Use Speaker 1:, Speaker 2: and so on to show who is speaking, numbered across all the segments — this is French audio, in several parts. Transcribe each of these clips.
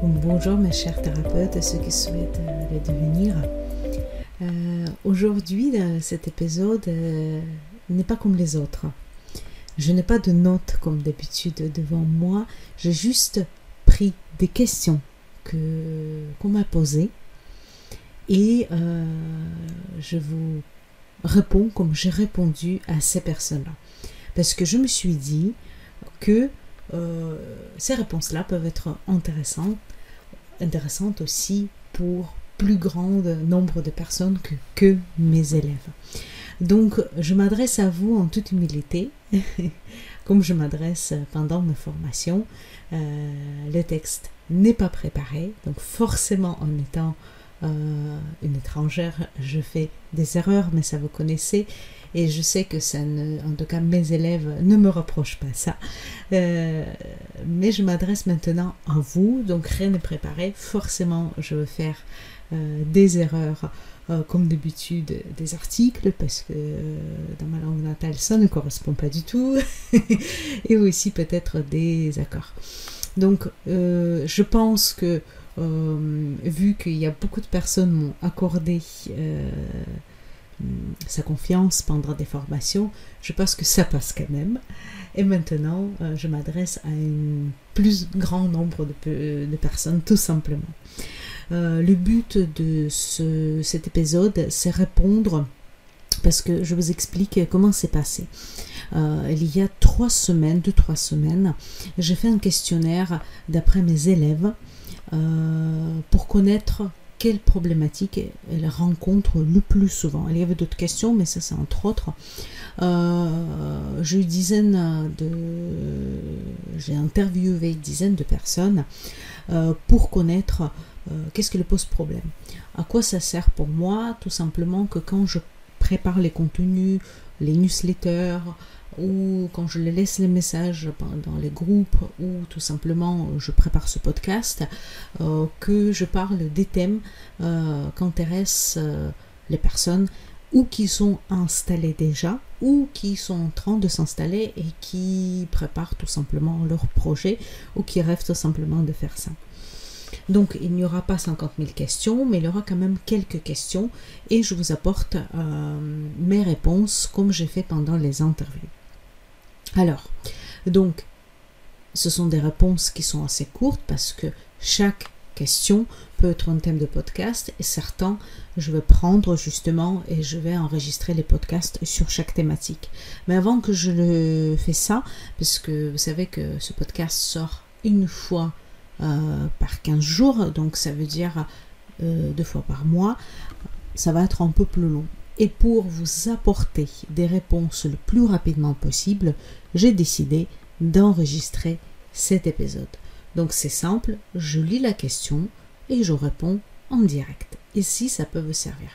Speaker 1: Bonjour mes chers thérapeutes et ceux qui souhaitent euh, le devenir. Euh, aujourd'hui, cet épisode euh, n'est pas comme les autres. Je n'ai pas de notes comme d'habitude devant moi. J'ai juste pris des questions que qu'on m'a posées et je vous réponds comme j'ai répondu à ces personnes-là. Parce que je me suis dit que ces réponses-là peuvent être intéressantes intéressante aussi pour plus grand nombre de personnes que, mes élèves. Donc, je m'adresse à vous en toute humilité, comme je m'adresse pendant mes formations. Euh, le texte n'est pas préparé, donc forcément en étant euh, une étrangère, je fais des erreurs, mais ça vous connaissez. Et je sais que ça ne, en tout cas mes élèves ne me reprochent pas ça. Euh, mais je m'adresse maintenant à vous, donc rien n'est préparé. Forcément, je vais faire euh, des erreurs euh, comme d'habitude des articles parce que dans ma langue natale ça ne correspond pas du tout et aussi peut-être des accords. Donc je pense que vu qu'il y a beaucoup de personnes m'ont accordé sa confiance pendant des formations, je pense que ça passe quand même. Et maintenant, euh, je m'adresse à un plus grand nombre de, de personnes, tout simplement. Euh, le but de ce, cet épisode, c'est répondre, parce que je vous explique comment c'est passé. Euh, il y a trois semaines, deux, trois semaines, j'ai fait un questionnaire d'après mes élèves pour connaître quelle problématique elle rencontre le plus souvent. Il y avait d'autres questions, mais ça c'est entre autres. Euh, j'ai eu dizaines de, j'ai interviewé une dizaine de personnes euh, pour connaître euh, qu'est-ce qui le pose problème. À quoi ça sert pour moi Tout simplement que quand je prépare les contenus, les newsletters, ou quand je laisse les messages dans les groupes ou tout simplement je prépare ce podcast, euh, que je parle des thèmes euh, qu'intéressent euh, les personnes ou qui sont installées déjà ou qui sont en train de s'installer et qui préparent tout simplement leur projet ou qui rêvent tout simplement de faire ça. Donc il n'y aura pas 50 000 questions, mais il y aura quand même quelques questions et je vous apporte mes réponses comme j'ai fait pendant les interviews. Alors, donc, ce sont des réponses qui sont assez courtes parce que chaque question peut être un thème de podcast et certains je vais prendre justement et je vais enregistrer les podcasts sur chaque thématique. Mais avant que je le fais ça, parce que vous savez que ce podcast sort une fois euh, par 15 jours, donc ça veut dire euh, deux fois par mois, ça va être un peu plus long. Et pour vous apporter des réponses le plus rapidement possible, j'ai décidé d'enregistrer cet épisode. Donc c'est simple, je lis la question et je réponds en direct. Et si ça peut vous servir.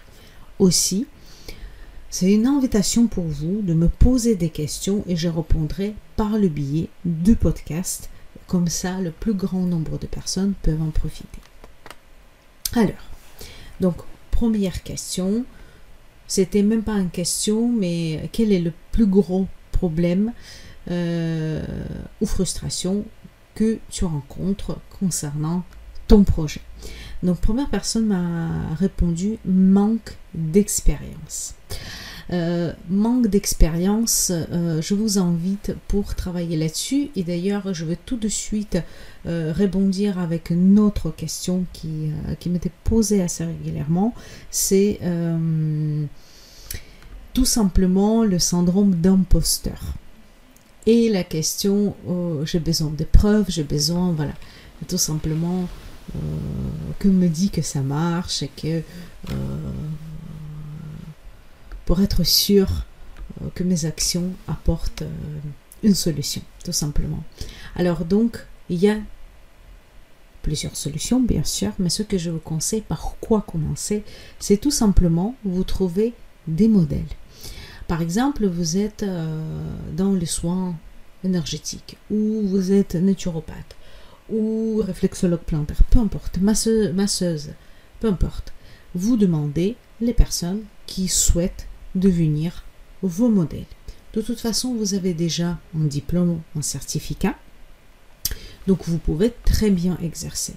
Speaker 1: Aussi, c'est une invitation pour vous de me poser des questions et je répondrai par le biais du podcast. Comme ça, le plus grand nombre de personnes peuvent en profiter. Alors, donc, première question. C'était même pas une question, mais quel est le plus gros problème euh, ou frustration que tu rencontres concernant ton projet? Donc, première personne m'a répondu manque d'expérience. Euh, manque d'expérience, euh, je vous invite pour travailler là-dessus. Et d'ailleurs, je vais tout de suite euh, avec une autre question qui, qui m'était posée assez régulièrement. C'est tout simplement le syndrome d'imposteur. Et la question, oh, j'ai besoin de preuves, j'ai besoin, voilà, tout simplement que me dit que ça marche et que pour être sûr euh, que mes actions apportent euh, une solution, tout simplement. Alors donc, il y a plusieurs solutions, bien sûr, mais ce que je vous conseille, par quoi commencer, c'est tout simplement vous trouver des modèles. Par exemple, vous êtes euh, dans les soins énergétiques, ou vous êtes naturopathe, ou réflexologue plantaire, peu importe, masseuse, masseuse, peu importe. Vous demandez les personnes qui souhaitent devenir vos modèles. De toute façon, vous avez déjà un diplôme, un certificat, donc vous pouvez très bien exercer.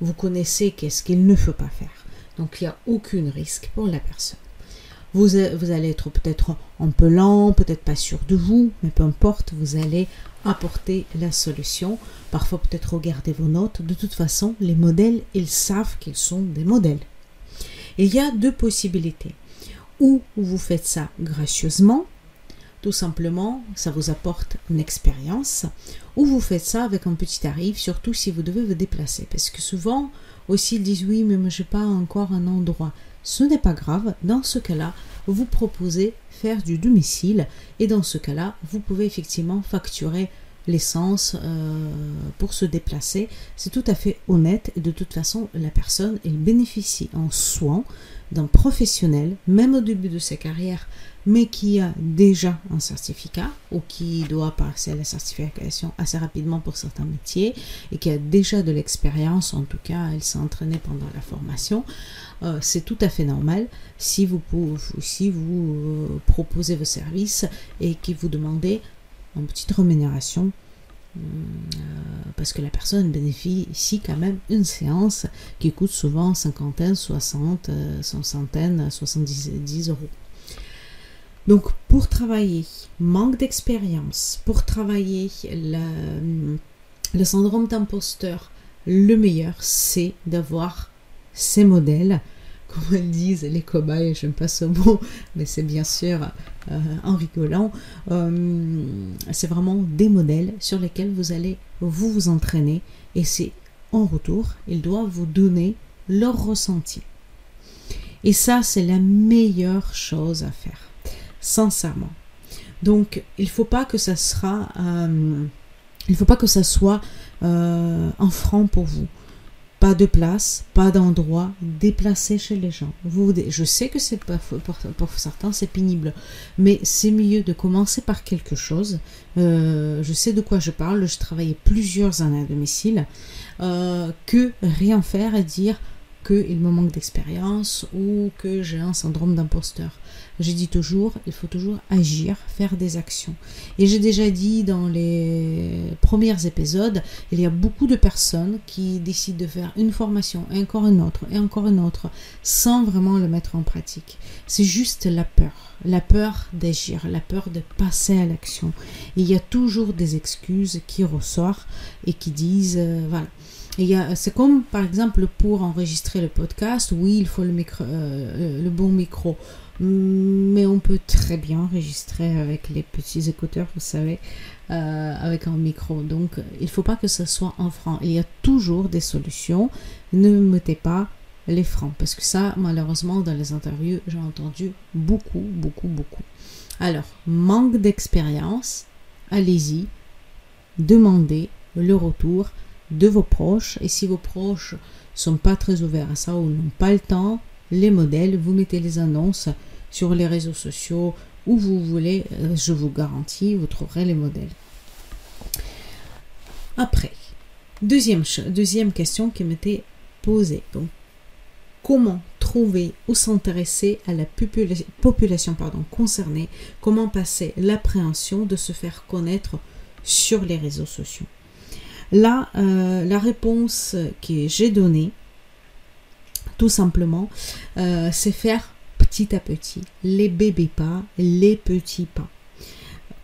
Speaker 1: Vous connaissez qu'est-ce qu'il ne faut pas faire. Donc il n'y a aucun risque pour la personne. Vous, vous allez être peut-être un peu lent, peut-être pas sûr de vous, mais peu importe, vous allez apporter la solution. Parfois peut-être regarder vos notes. De toute façon, les modèles, ils savent qu'ils sont des modèles. il y a deux possibilités. Ou vous faites ça gracieusement, tout simplement, ça vous apporte une expérience, ou vous faites ça avec un petit tarif, surtout si vous devez vous déplacer. Parce que souvent, aussi, ils disent oui, mais moi, je n'ai pas encore un endroit. Ce n'est pas grave. Dans ce cas-là, vous proposez faire du domicile, et dans ce cas-là, vous pouvez effectivement facturer l'essence euh, pour se déplacer. C'est tout à fait honnête. Et de toute façon, la personne, elle bénéficie en soins d'un professionnel, même au début de sa carrière, mais qui a déjà un certificat ou qui doit passer à la certification assez rapidement pour certains métiers et qui a déjà de l'expérience, en tout cas elle s'est entraînée pendant la formation, euh, c'est tout à fait normal. Si vous, si vous euh, proposez vos services et que vous demandez une petite rémunération euh, parce que la personne bénéficie quand même une séance qui coûte souvent cinquantaine, soixante, centaine, soixante-dix euros. Donc pour travailler manque d'expérience, pour travailler le, syndrome d'imposteur, le meilleur c'est d'avoir ces modèles, comme disent les cobayes, j'aime pas ce mot, mais c'est bien sûr euh, en rigolant, euh, c'est vraiment des modèles sur lesquels vous allez vous entraîner et c'est en retour, ils doivent vous donner leur ressenti. Et ça, c'est la meilleure chose à faire sincèrement. Donc, il faut ça euh, faut pas que ça soit euh, un franc pour vous. Pas de place, pas d'endroit, déplacé chez les gens. Vous, je sais que c'est pour, certains c'est pénible, mais c'est mieux de commencer par quelque chose. Euh, je sais de quoi je parle. Je travaillais plusieurs années à domicile, que rien faire et dire qu'il me manque d'expérience ou que j'ai un syndrome d'imposteur. J'ai dit toujours, il faut toujours agir, faire des actions. Et j'ai déjà dit dans les premiers épisodes, il y a beaucoup de personnes qui décident de faire une formation et encore une autre et encore une autre sans vraiment le mettre en pratique. C'est juste la peur, la peur d'agir, la peur de passer à l'action. Il y a toujours des excuses qui ressortent et qui disent, euh, voilà, c'est comme par exemple pour enregistrer le podcast, oui, il faut le, euh, le bon micro, mais on peut très bien enregistrer avec les petits écouteurs, vous savez, euh, avec un micro. Donc, il ne faut pas que ce soit en franc. Il y a toujours des solutions. Ne mettez pas les francs, parce que ça, malheureusement, dans les interviews, j'ai entendu beaucoup, beaucoup, beaucoup. Alors, manque d'expérience, allez-y, demandez le retour de vos proches. Et si vos proches sont pas très ouverts à ça ou n'ont pas le temps, les modèles, vous mettez les annonces sur les réseaux sociaux où vous voulez, euh, je vous garantis, vous trouverez les modèles. Après, deuxième, deuxième question qui m'était posée. Donc, comment trouver ou s'intéresser à la population pardon, concernée, comment passer l'appréhension de se faire connaître sur les réseaux sociaux? Là, euh, la réponse que j'ai donnée, tout simplement, euh, c'est faire petit à petit, les bébés pas, les petits pas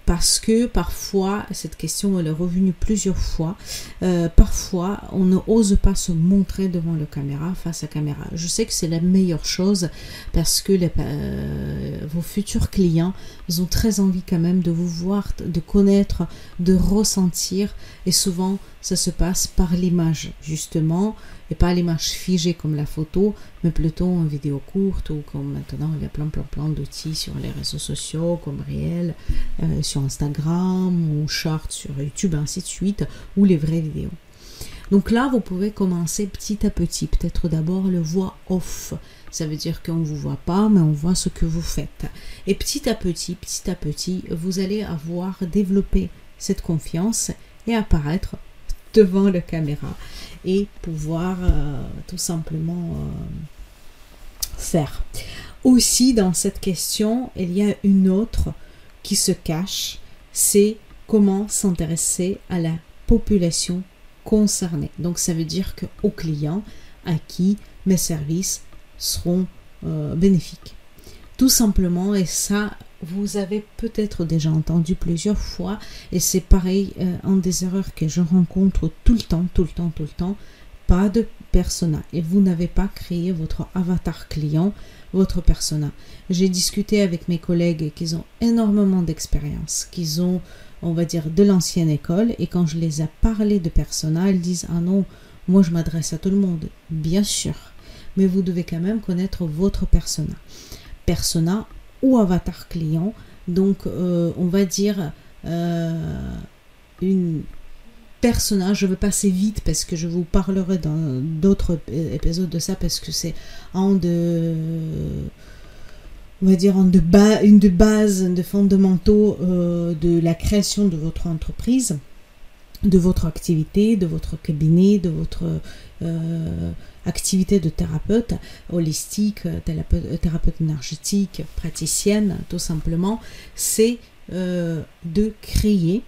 Speaker 1: parce que parfois, cette question elle est revenue plusieurs fois, euh, parfois on ne ose pas se montrer devant la caméra, face à caméra. Je sais que c'est la meilleure chose parce que euh, vos futurs clients, ils ont très envie quand même de vous voir, de connaître, de ressentir. Et souvent ça se passe par l'image justement et pas l'image figée comme la photo, mais plutôt en vidéo courte ou comme maintenant il y a plein plein plein d'outils sur les réseaux sociaux comme réel, euh, sur Instagram ou short sur YouTube, ainsi de suite, ou les vraies vidéos. Donc là, vous pouvez commencer petit à petit. Peut-être d'abord le voix off. Ça veut dire qu'on ne vous voit pas, mais on voit ce que vous faites. Et petit à petit, petit à petit, vous allez avoir développé cette confiance et apparaître devant la caméra et pouvoir euh, tout simplement euh, faire. Aussi, dans cette question, il y a une autre qui se cache, c'est comment s'intéresser à la population concernée. Donc ça veut dire que aux clients à qui mes services seront euh, bénéfiques. Tout simplement, et ça, vous avez peut-être déjà entendu plusieurs fois, et c'est pareil, euh, un des erreurs que je rencontre tout le temps, tout le temps, tout le temps, pas de persona. Et vous n'avez pas créé votre avatar client, votre persona. J'ai discuté avec mes collègues qui ont énormément d'expérience, qui ont, on va dire, de l'ancienne école, et quand je les ai parlé de persona, ils disent Ah non, moi je m'adresse à tout le monde. Bien sûr, mais vous devez quand même connaître votre persona. Persona ou avatar client. Donc, euh, on va dire euh, une personnage. Je veux passer vite parce que je vous parlerai dans d'autres épisodes de ça parce que c'est un de on va dire de une de base, de fondamentaux euh, de la création de votre entreprise, de votre activité, de votre cabinet, de votre activité de thérapeute holistique, thérapeute, thérapeute énergétique, praticienne, tout simplement, c'est euh, de créer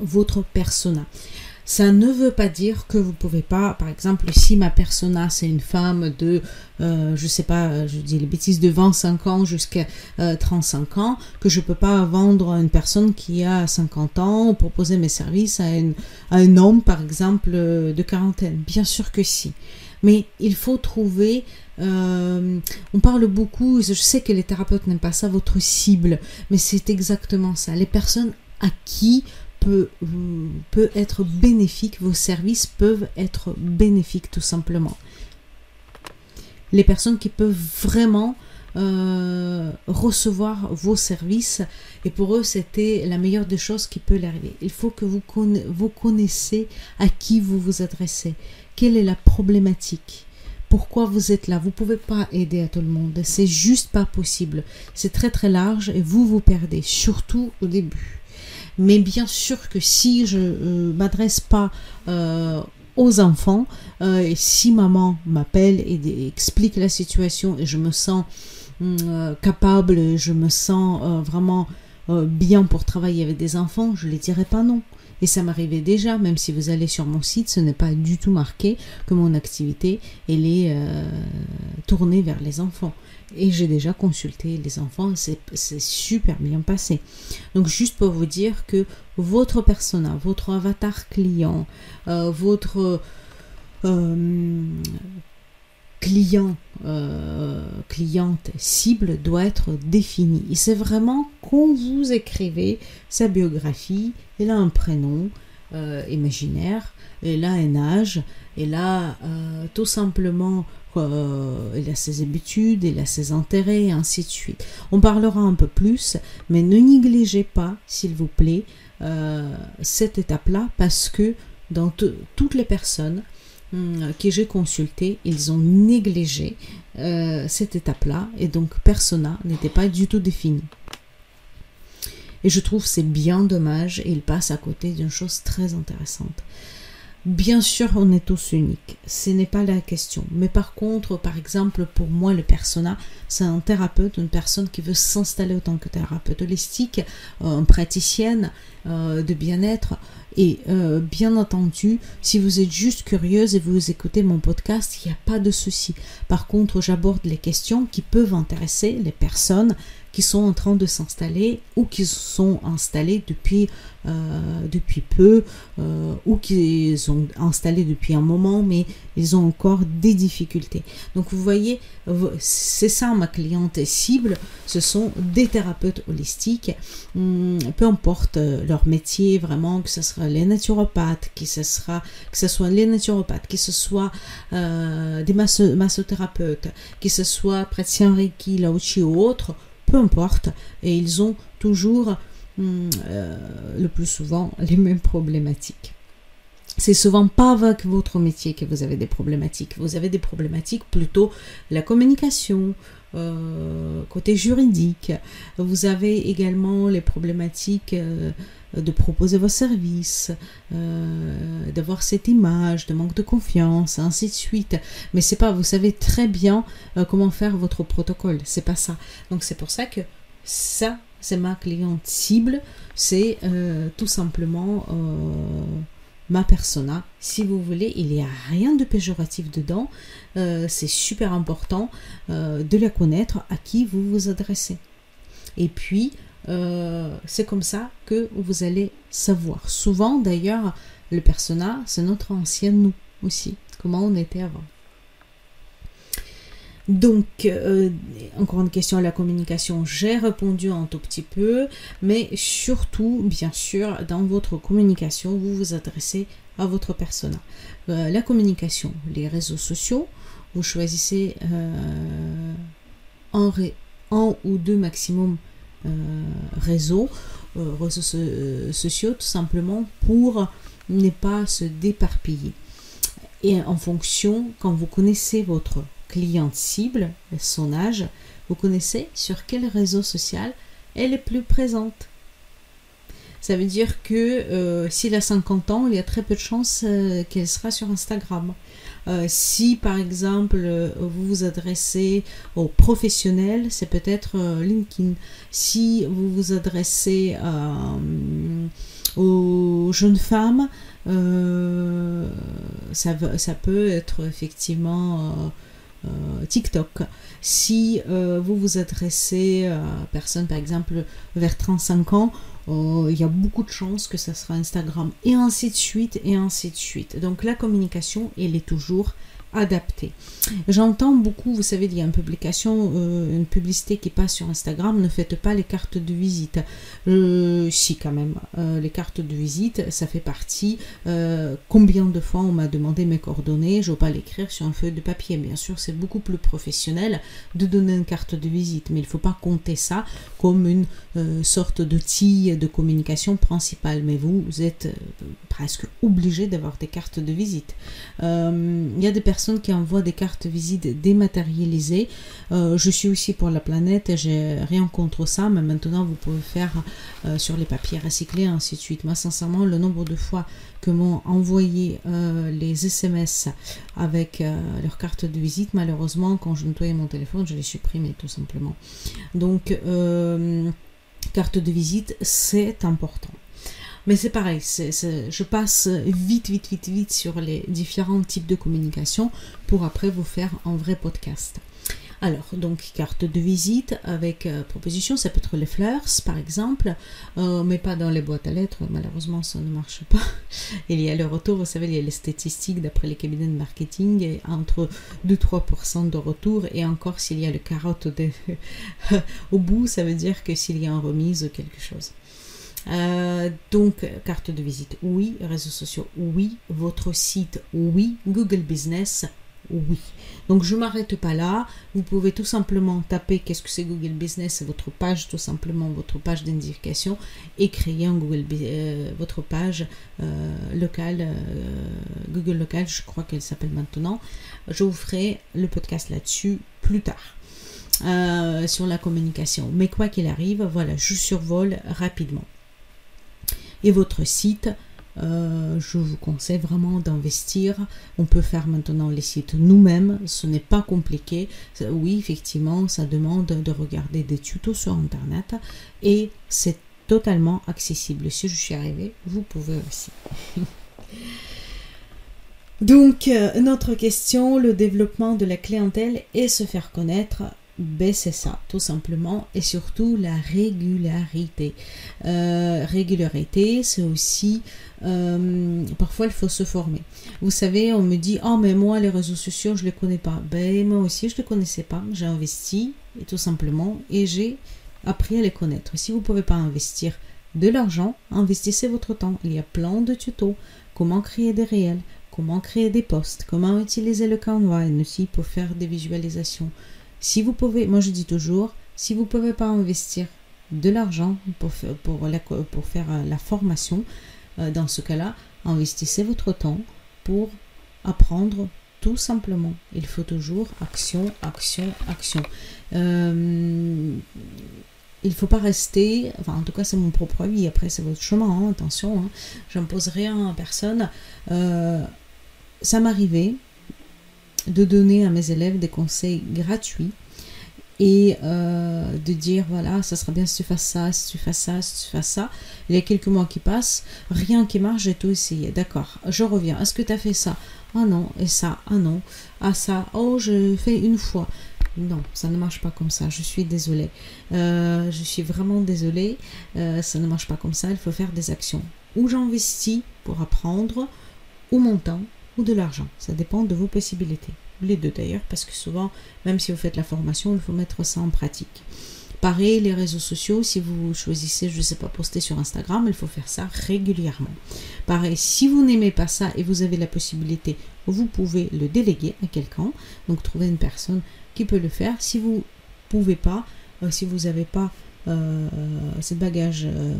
Speaker 1: votre persona. Ça ne veut pas dire que vous pouvez pas, par exemple, si ma persona c'est une femme de, euh, je sais pas, je dis les bêtises, de 25 ans jusqu'à 35 euh, ans, que je peux pas vendre à une personne qui a 50 ans ou proposer mes services à, un homme, par exemple, euh, de quarantaine. Bien sûr que si. Mais il faut trouver on parle beaucoup, je sais que les thérapeutes n'aiment pas ça, votre cible, mais c'est exactement ça. Les personnes à qui peut, peut être bénéfique, vos services peuvent être bénéfiques tout simplement. Les personnes qui peuvent vraiment euh, recevoir vos services et pour eux c'était la meilleure des choses qui peut leur arriver. Il faut que vous, vous connaissez à qui vous vous adressez, quelle est la problématique? Pourquoi vous êtes là? Vous pouvez pas aider à tout le monde. C'est juste pas possible. C'est très très large et vous vous perdez, surtout au début. Mais bien sûr que si je ne euh, m'adresse pas euh, aux enfants, euh, et si maman m'appelle et, explique la situation et je me sens hum, capable, je me sens vraiment bien pour travailler avec des enfants, je ne les dirai pas non. Et ça m'arrivait déjà, même si vous allez sur mon site, ce n'est pas du tout marqué que mon activité elle est tournée vers les enfants. Et j'ai déjà consulté les enfants, c'est super bien passé. Donc juste pour vous dire que votre persona, votre avatar client, euh, votre euh, client, euh, cliente cible doit être défini. Et c'est vraiment quand vous écrivez sa biographie, elle a un prénom imaginaire, elle a un âge, elle a tout simplement il a ses habitudes, il a ses intérêts, et ainsi de suite. On parlera un peu plus, mais ne négligez pas, s'il vous plaît, euh, cette étape-là, parce que dans toutes les personnes hum, que j'ai consultées, ils ont négligé euh, cette étape-là, et donc persona n'était pas du tout défini. Et je trouve c'est bien dommage, et il passe à côté d'une chose très intéressante. Bien sûr, on est tous uniques, ce n'est pas la question. Mais par contre, par exemple, pour moi, le persona, c'est un thérapeute, une personne qui veut s'installer en tant que thérapeute holistique, euh, praticienne euh, de bien-être. Et euh, bien entendu, si vous êtes juste curieuse et vous écoutez mon podcast, il n'y a pas de souci. Par contre, j'aborde les questions qui peuvent intéresser les personnes qui sont en train de s'installer ou qui sont installés depuis, euh, depuis peu euh, ou qui sont installés depuis un moment mais ils ont encore des difficultés. Donc vous voyez, c'est ça ma cliente cible, ce sont des thérapeutes holistiques, hum, peu importe euh, leur métier vraiment, que ce soit les naturopathes, que ce, sera, que ce soit les naturopathes, que ce soit des massothérapeutes, que ce soit praticiens Reiki, Laochi ou autres, peu importe, et ils ont toujours hum, euh, le plus souvent les mêmes problématiques. c'est souvent pas avec votre métier que vous avez des problématiques. Vous avez des problématiques plutôt la communication, euh, côté juridique. Vous avez également les problématiques euh, de proposer vos services, euh, d'avoir cette image, de manque de confiance, ainsi de suite. Mais c'est pas, vous savez très bien comment faire votre protocole. C'est pas ça. Donc c'est pour ça que ça, c'est ma cliente cible. C'est tout simplement ma persona. Si vous voulez, il n'y a rien de péjoratif dedans. Euh, c'est super important euh, de la connaître à qui vous vous adressez. Et puis, euh, c'est comme ça que vous allez savoir. Souvent, d'ailleurs, le persona, c'est notre ancien nous aussi, comment on était avant. Donc, euh, encore une question à la communication, j'ai répondu un tout petit peu, mais surtout, bien sûr, dans votre communication, vous vous adressez à votre persona. Euh, la communication, les réseaux sociaux, vous choisissez euh, un, ou deux maximum réseaux, réseaux sociaux, tout simplement pour ne pas se déparpiller. Et en fonction, quand vous connaissez votre cliente cible, son âge, vous connaissez sur quel réseau social elle est plus présente. Ça veut dire que euh, s'il a 50 ans, il y a très peu de chances euh, qu'elle sera sur Instagram. Euh, si par exemple vous vous adressez aux professionnels, c'est peut-être LinkedIn. Si vous vous adressez aux jeunes femmes, ça, peut être effectivement TikTok. Si euh, vous vous adressez à personne, par exemple, vers 35 ans, euh, il y a beaucoup de chances que ça sera Instagram et ainsi de suite et ainsi de suite. Donc la communication, elle est toujours adapté. J'entends beaucoup, vous savez, il y a une publication, euh, une publicité qui passe sur Instagram, ne faites pas les cartes de visite. Euh, si quand même, euh, les cartes de visite, ça fait partie. combien de fois on m'a demandé mes coordonnées, je ne veux pas l'écrire sur un feuille de papier. Bien sûr, c'est beaucoup plus professionnel de donner une carte de visite, mais il ne faut pas compter ça comme une sorte d'outil de communication principale. Mais vous, vous êtes presque obligé d'avoir des cartes de visite. Il y a des personnes qui envoient des cartes visite dématérialisées. Euh, je suis aussi pour la planète j'ai rien contre ça, mais maintenant vous pouvez faire euh, sur les papiers recyclés, ainsi de suite. Moi, sincèrement, le nombre de fois que m'ont envoyé euh, les SMS avec leur carte de visite, malheureusement, quand je nettoyais mon téléphone, je les supprimais tout simplement. Donc, carte de visite, c'est important. Mais c'est pareil, je passe vite, vite, vite, vite sur les différents types de communication pour après vous faire un vrai podcast. Alors, donc carte de visite avec euh, proposition, ça peut être les fleurs par exemple, euh, mais pas dans les boîtes à lettres, malheureusement ça ne marche pas. Il y a le retour, vous savez, il y a les statistiques d'après les cabinets de marketing, et entre 2-3% de retour, et encore s'il y a le carotte au bout, ça veut dire que s'il y a une remise ou quelque chose. Euh, donc, carte de visite, oui. Réseaux sociaux, oui. Votre site, oui. Google Business, oui. Donc, je ne m'arrête pas là. Vous pouvez tout simplement taper qu'est-ce que c'est Google Business, votre page, tout simplement, votre page d'identification, et créer un Google, euh, votre page euh, locale, Google Local, je crois qu'elle s'appelle maintenant. Je vous ferai le podcast là-dessus plus tard. sur la communication. Mais quoi qu'il arrive, voilà, je survole rapidement et votre site. Euh, je vous conseille vraiment d'investir. On peut faire maintenant les sites nous-mêmes, ce n'est pas compliqué. Oui, effectivement, ça demande de regarder des tutos sur Internet et c'est totalement accessible. Si je suis arrivée, vous pouvez aussi. Donc, euh, notre question, le développement de la clientèle et se faire connaître ben, c'est ça, tout simplement. Et surtout la régularité. Euh, régularité, c'est aussi... Euh, parfois, il faut se former. Vous savez, on me dit, oh, mais moi, les réseaux sociaux, je ne les connais pas. Ben, moi aussi, je ne les connaissais pas. J'ai investi, et tout simplement, et j'ai appris à les connaître. Si vous pouvez pas investir de l'argent, investissez votre temps. Il y a plein de tutos. Comment créer des réels, comment créer des posts, comment utiliser le Canva, aussi pour faire des visualisations si vous pouvez, moi je dis toujours, si vous ne pouvez pas investir de l'argent pour, faire euh, la formation, euh, dans ce cas-là, investissez votre temps pour apprendre tout simplement. Il faut toujours action, action, action. Euh, il ne faut pas rester, enfin en tout cas c'est mon propre avis, après c'est votre chemin, hein, attention, hein, j'impose rien à personne. Ça m'arrivait de donner à mes élèves des conseils gratuits et euh, de dire voilà ça sera bien si tu fasses ça si tu fasses ça si tu ça. Il y a quelques mois qui passent rien qui marche j'ai tout essayé. D'accord je reviens. Est-ce que tu as fait ça? Ah non et ça? Ah non. Ah ça? Oh je fais une fois. Non ça ne marche pas comme ça. Je suis désolée. Euh, je suis vraiment désolée. Euh, ça ne marche pas comme ça. Il faut faire des actions. Ou j'investis pour apprendre ou mon temps ou de l'argent ça dépend de vos possibilités les deux d'ailleurs, parce que souvent, même si vous faites la formation, il faut mettre ça en pratique. Pareil, les réseaux sociaux, si vous choisissez, je ne sais pas, poster sur Instagram, il faut faire ça régulièrement. Pareil, si vous n'aimez pas ça et vous avez la possibilité, vous pouvez le déléguer à quelqu'un. Donc, trouver une personne qui peut le faire. Si vous pouvez pas, euh, si vous n'avez pas euh, ce bagage euh,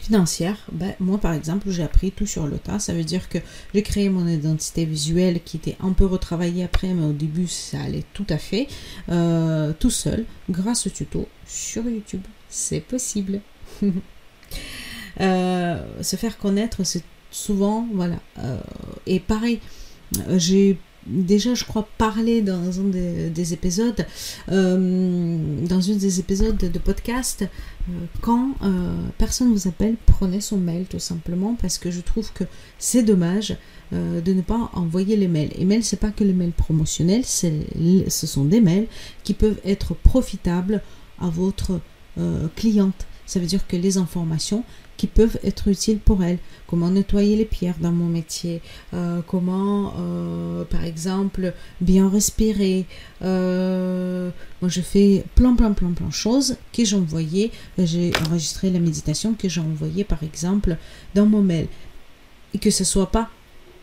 Speaker 1: financière, ben, moi par exemple j'ai appris tout sur le tas, ça veut dire que j'ai créé mon identité visuelle qui était un peu retravaillée après, mais au début ça allait tout à fait, euh, tout seul, grâce au tuto sur YouTube. C'est possible. Euh, se faire connaître, c'est souvent, voilà. Euh, et pareil, j'ai déjà, je crois, parler dans un des, épisodes, euh, dans une des épisodes de, podcast, euh, quand euh, personne vous appelle, prenez son mail tout simplement parce que je trouve que c'est dommage de ne pas envoyer les mails. Et mails, c'est pas que les mails promotionnels, ce sont des mails qui peuvent être profitables à votre cliente. Ça veut dire que les informations, qui peuvent être utiles pour elle. Comment nettoyer les pierres dans mon métier, euh, comment, euh, par exemple, bien respirer. Euh, moi, je fais plein, plein, plein, plein de choses que j'ai envoyées. J'ai enregistré la méditation que j'ai envoyée, par exemple, dans mon mail. Et que ce soit pas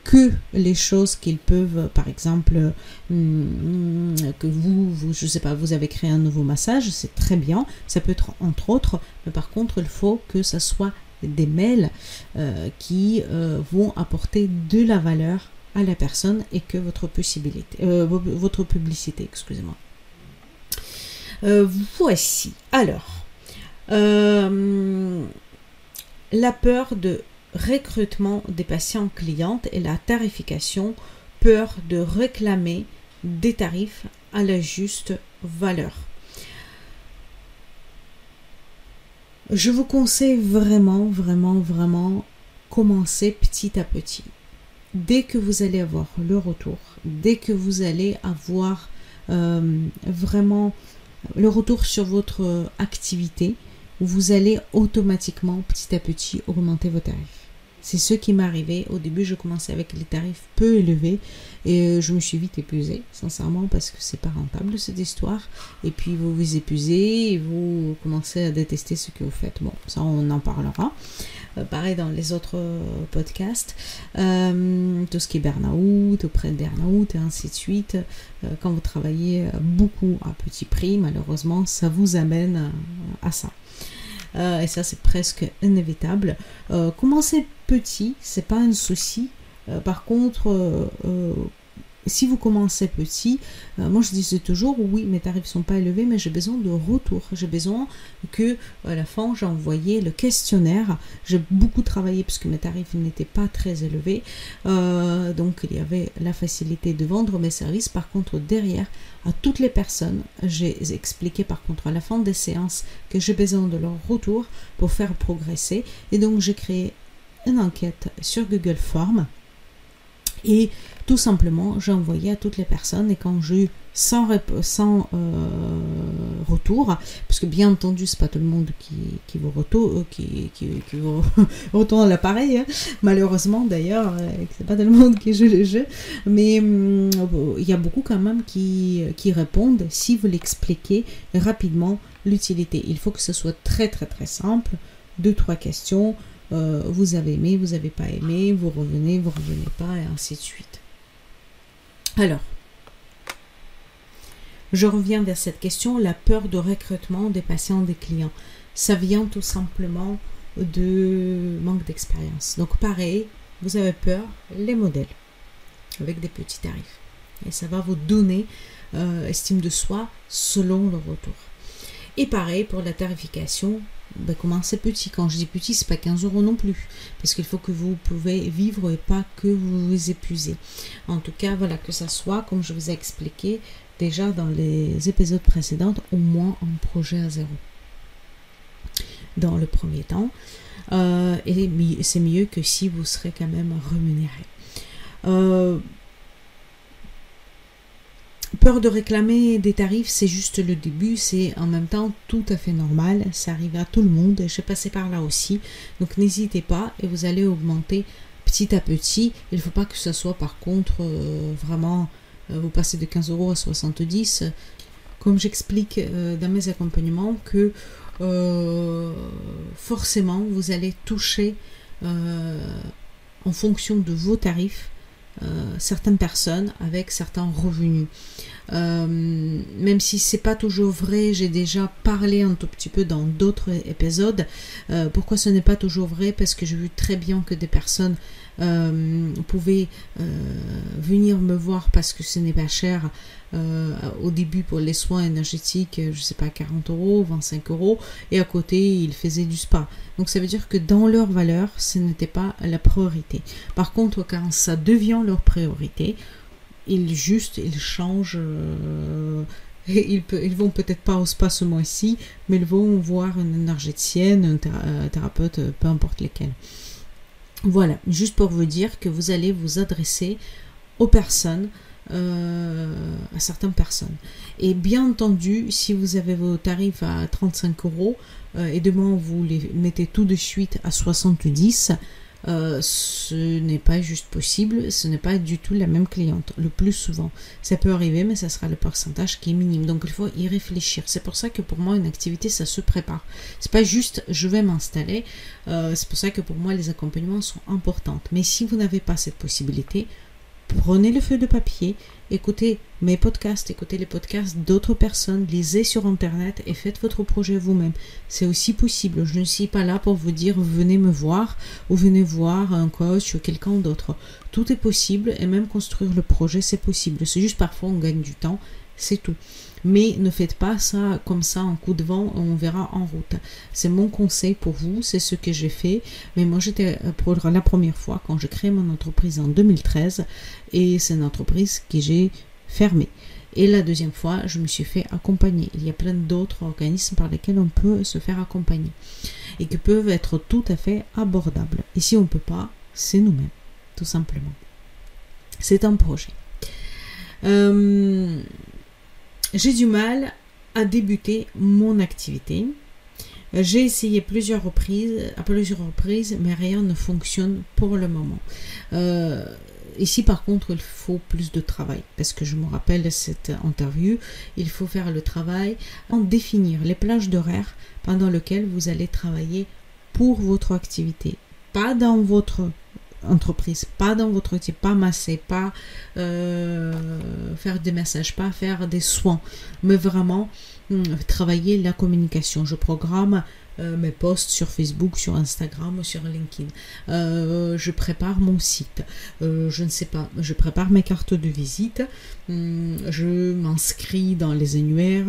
Speaker 1: que les choses qu'ils peuvent, par exemple, hum, que vous, vous, je sais pas, vous avez créé un nouveau massage, c'est très bien, ça peut être entre autres, mais par contre, il faut que ça soit des mails euh, qui euh, vont apporter de la valeur à la personne et que votre possibilité, euh, votre publicité, excusez-moi. voici. Alors, la peur de recrutement des patients clientes et la tarification, peur de réclamer des tarifs à la juste valeur. Je vous conseille vraiment, vraiment, vraiment commencer petit à petit. Dès que vous allez avoir le retour, dès que vous allez avoir euh, vraiment le retour sur votre activité, vous allez automatiquement petit à petit augmenter vos tarifs. C'est ce qui m'est arrivé. Au début, je commençais avec les tarifs peu élevés et euh, je me suis vite épuisée, sincèrement, parce que c'est pas rentable cette histoire. Et puis vous vous épuisez et vous commencez à détester ce que vous faites. Bon, ça on en parlera. Euh, pareil dans les autres euh, podcasts. tout ce qui est burn-out, auprès de burn-out et ainsi de suite. quand vous travaillez beaucoup à petit prix, malheureusement, ça vous amène à ça. Euh, et ça c'est presque inévitable. Euh, commencer petit, c'est pas un souci. Euh, par contre, si vous commencez petit, euh, moi je disais toujours oui, mes tarifs sont pas élevés, mais j'ai besoin de retour. J'ai besoin que à la fin j'ai envoyé le questionnaire. J'ai beaucoup travaillé parce que mes tarifs n'étaient pas très élevés, euh, donc il y avait la facilité de vendre mes services. Par contre derrière, à toutes les personnes, j'ai expliqué par contre à la fin des séances que j'ai besoin de leur retour pour faire progresser, et donc j'ai créé une enquête sur Google Forms et tout simplement, j'ai envoyé à toutes les personnes et quand j'ai eu sans, sans euh, retour, parce que bien entendu, c'est pas tout le monde qui, qui vous, retour, euh, qui, qui, qui vous retourne l'appareil, hein. malheureusement d'ailleurs, euh, c'est pas tout le monde qui joue le jeu, mais hum, il y a beaucoup quand même qui, qui répondent si vous l'expliquez rapidement l'utilité. Il faut que ce soit très très très simple, deux trois questions. vous avez aimé, vous n'avez pas aimé, vous revenez, vous revenez pas, et ainsi de suite. Alors, je reviens vers cette question, la peur de recrutement des patients, des clients. Ça vient tout simplement de manque d'expérience. Donc pareil, vous avez peur, les modèles avec des petits tarifs. Et ça va vous donner euh, estime de soi selon le retour. Et pareil pour la tarification, ben, commencez petit? Quand je dis petit, c'est pas 15 euros non plus, parce qu'il faut que vous pouvez vivre et pas que vous vous épuisez. En tout cas, voilà, que ça soit, comme je vous ai expliqué déjà dans les épisodes précédents, au moins un projet à zéro. Dans le premier temps. Euh, et c'est mieux que si vous serez quand même rémunéré. Euh, peur de réclamer des tarifs, c'est juste le début, c'est en même temps tout à fait normal, ça arrive à tout le monde, je passé par là aussi, donc n'hésitez pas et vous allez augmenter petit à petit. Il ne faut pas que ce soit par contre euh, vraiment, euh, vous passez de 15 euros à 70, comme j'explique euh, dans mes accompagnements, que forcément vous allez toucher en fonction de vos tarifs certaines personnes avec certains revenus. Euh, même si c'est pas toujours vrai, j'ai déjà parlé un tout petit peu dans d'autres épisodes. Euh, pourquoi ce n'est pas toujours vrai? Parce que j'ai vu très bien que des personnes pouvaient venir me voir parce que ce n'est pas cher euh, au début pour les soins énergétiques, euh, je sais pas, 40 euros, 25 euros, et à côté, ils faisaient du spa. Donc ça veut dire que dans leur valeur, ce n'était pas la priorité. Par contre, quand ça devient leur priorité, ils juste, ils changent. Euh, ils, ils, vont peut-être pas au spa ce mois-ci, mais ils vont voir une énergéticienne, un thérapeute, peu importe lesquels. Voilà, juste pour vous dire que vous allez vous adresser aux personnes euh, à certaines personnes. Et bien entendu, si vous avez vos tarifs à 35 euros euh, et demain vous les mettez tout de suite à 70, euh, ce n'est pas juste possible, ce n'est pas du tout la même cliente, le plus souvent. Ça peut arriver, mais ça sera le pourcentage qui est minime. Donc il faut y réfléchir. C'est pour ça que pour moi, une activité, ça se prépare. C'est pas juste je vais m'installer. c'est pour ça que pour moi, les accompagnements sont importants. Mais si vous n'avez pas cette possibilité, prenez le feu de papier, écoutez mes podcasts, écoutez les podcasts d'autres personnes, lisez sur Internet et faites votre projet vous-même. C'est aussi possible. Je ne suis pas là pour vous dire venez me voir ou venez voir un coach ou quelqu'un d'autre. Tout est possible et même construire le projet, c'est possible. C'est juste parfois on gagne du temps, c'est tout. Mais ne faites pas ça comme ça en coup de vent, on verra en route. C'est mon conseil pour vous, c'est ce que j'ai fait. Mais moi, j'étais euh, pour la première fois quand j'ai créé mon entreprise en 2013 et c'est une entreprise que j'ai fermée. Et la deuxième fois, je me suis fait accompagner. Il y a plein d'autres organismes par lesquels on peut se faire accompagner et qui peuvent être tout à fait abordables. Et si on ne peut pas, c'est nous-mêmes, tout simplement. C'est un projet. Euh, j'ai du mal à débuter mon activité. J'ai essayé plusieurs reprises, à plusieurs reprises, mais rien ne fonctionne pour le moment. Euh, ici, par contre, il faut plus de travail, parce que je me rappelle cette interview, il faut faire le travail en définir les plages d'horaire pendant lesquelles vous allez travailler pour votre activité, pas dans votre entreprise, pas dans votre métier, pas masser, pas euh, faire des messages, pas faire des soins, mais vraiment hum, travailler la communication. Je programme euh, mes posts sur Facebook, sur Instagram, sur LinkedIn. Euh, je prépare mon site. je ne sais pas, je prépare mes cartes de visite. Hum, je m'inscris dans les annuaires.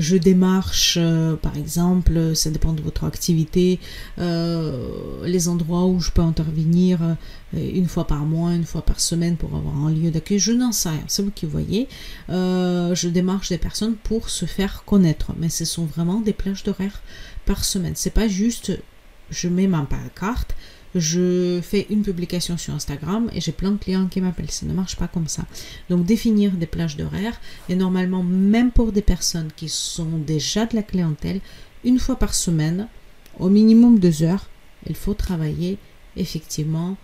Speaker 1: Euh, je démarche, euh, par exemple, ça dépend de votre activité, euh, les endroits où je peux intervenir une fois par mois, une fois par semaine pour avoir un lieu d'accueil, je n'en sais rien, c'est vous qui voyez. je démarche des personnes pour se faire connaître, mais ce sont vraiment des plages d'horaire par semaine. C'est pas juste je mets ma carte, je fais une publication sur Instagram et j'ai plein de clients qui m'appellent. Ça ne marche pas comme ça. Donc définir des plages d'horaire et normalement même pour des personnes qui sont déjà de la clientèle, une fois par semaine, au minimum deux heures, il faut travailler effectivement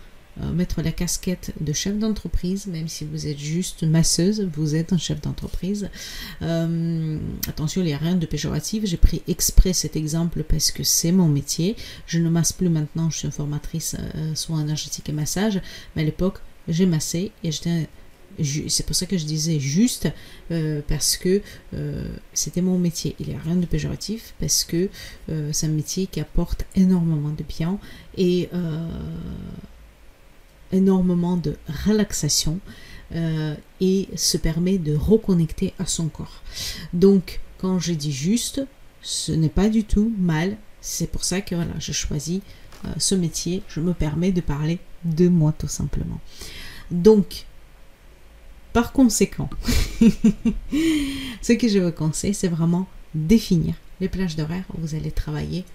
Speaker 1: mettre la casquette de chef d'entreprise, même si vous êtes juste masseuse, vous êtes un chef d'entreprise. Euh, attention, il n'y a rien de péjoratif. J'ai pris exprès cet exemple parce que c'est mon métier. Je ne masse plus maintenant, je suis formatrice euh, soins énergétiques et massage, mais à l'époque, j'ai massé et j'étais c'est pour ça que je disais juste, parce que c'était mon métier. Il n'y a rien de péjoratif, parce que c'est un métier qui apporte énormément de bien et énormément de relaxation et se permet de reconnecter à son corps. Donc, quand je dis juste, ce n'est pas du tout mal. C'est pour ça que voilà, je choisis ce métier. Je me permets de parler de moi tout simplement. Donc, par conséquent, ce que je vous conseille, c'est vraiment définir les plages d'horaire où vous allez travailler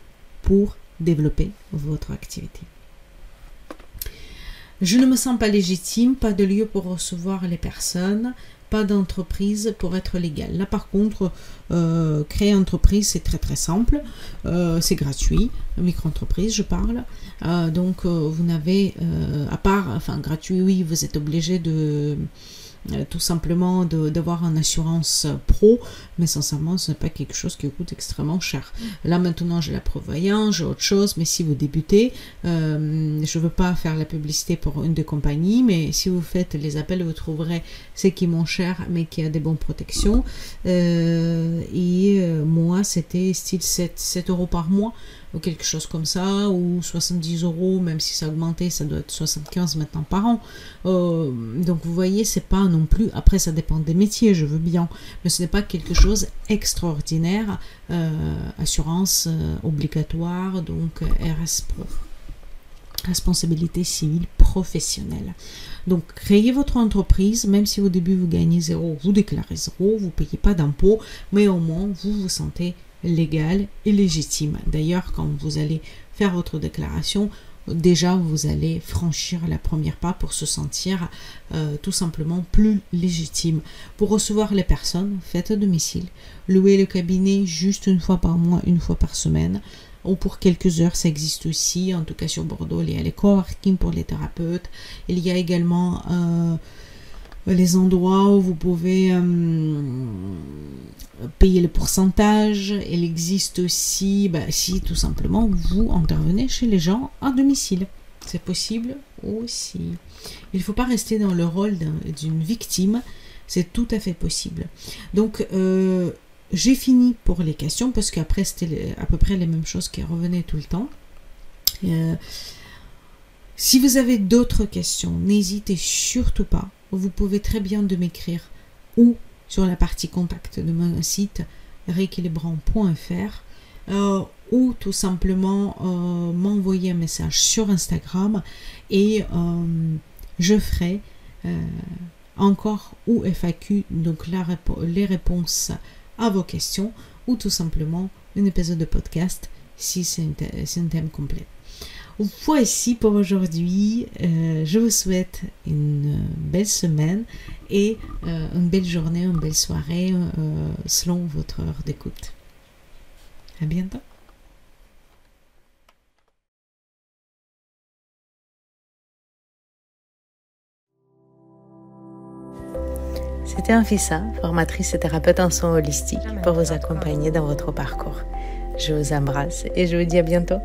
Speaker 1: pour développer votre activité. Je ne me sens pas légitime, pas de lieu pour recevoir les personnes, pas d'entreprise pour être légal. Là par contre, euh, créer entreprise c'est très très simple, euh, c'est gratuit, micro-entreprise je parle. Euh, donc vous n'avez, à part, enfin gratuit oui, vous êtes obligé de euh, tout simplement d'avoir une assurance pro, mais sincèrement, ce n'est pas quelque chose qui coûte extrêmement cher. Là maintenant, j'ai la prévoyance, j'ai autre chose, mais si vous débutez, euh, je ne veux pas faire la publicité pour une des compagnies, mais si vous faites les appels, vous trouverez ce qui est moins cher, mais qui a des bonnes protections. Euh, et moi, c'était style 7, 7 euros par mois quelque chose comme ça, ou 70 euros, même si ça a augmenté, ça doit être 75 maintenant par an. Euh, donc vous voyez, c'est pas non plus, après ça dépend des métiers, je veux bien, mais ce n'est pas quelque chose extraordinaire. Euh, assurance euh, obligatoire, donc RS Pro responsabilité civile professionnelle. Donc, créez votre entreprise, même si au début vous gagnez zéro, vous déclarez zéro, vous payez pas d'impôts, mais au moins vous vous sentez légal et légitime. D'ailleurs, quand vous allez faire votre déclaration, déjà vous allez franchir la première pas pour se sentir euh, tout simplement plus légitime. Pour recevoir les personnes, faites à domicile. Louez le cabinet juste une fois par mois, une fois par semaine ou pour quelques heures, ça existe aussi. En tout cas sur Bordeaux, il y a les coworking pour les thérapeutes. Il y a également euh, les endroits où vous pouvez euh, payer le pourcentage. Il existe aussi, bah, si tout simplement vous intervenez chez les gens à domicile. C'est possible aussi. Il ne faut pas rester dans le rôle d'une victime. C'est tout à fait possible. Donc, euh, j'ai fini pour les questions parce qu'après, c'était à peu près les mêmes choses qui revenaient tout le temps. Euh, si vous avez d'autres questions, n'hésitez surtout pas vous pouvez très bien de m'écrire ou sur la partie contact de mon site rééquilibrant.fr euh, ou tout simplement euh, m'envoyer un message sur Instagram et euh, je ferai encore ou FAQ, donc les réponses à vos questions ou tout simplement un épisode de podcast si c'est un thème complet. Voici pour aujourd'hui. Euh, je vous souhaite une belle semaine et euh, une belle journée, une belle soirée euh, selon votre heure d'écoute. À bientôt.
Speaker 2: C'était Anfissa, formatrice et thérapeute en soins holistiques, pour vous accompagner dans votre parcours. Je vous embrasse et je vous dis à bientôt.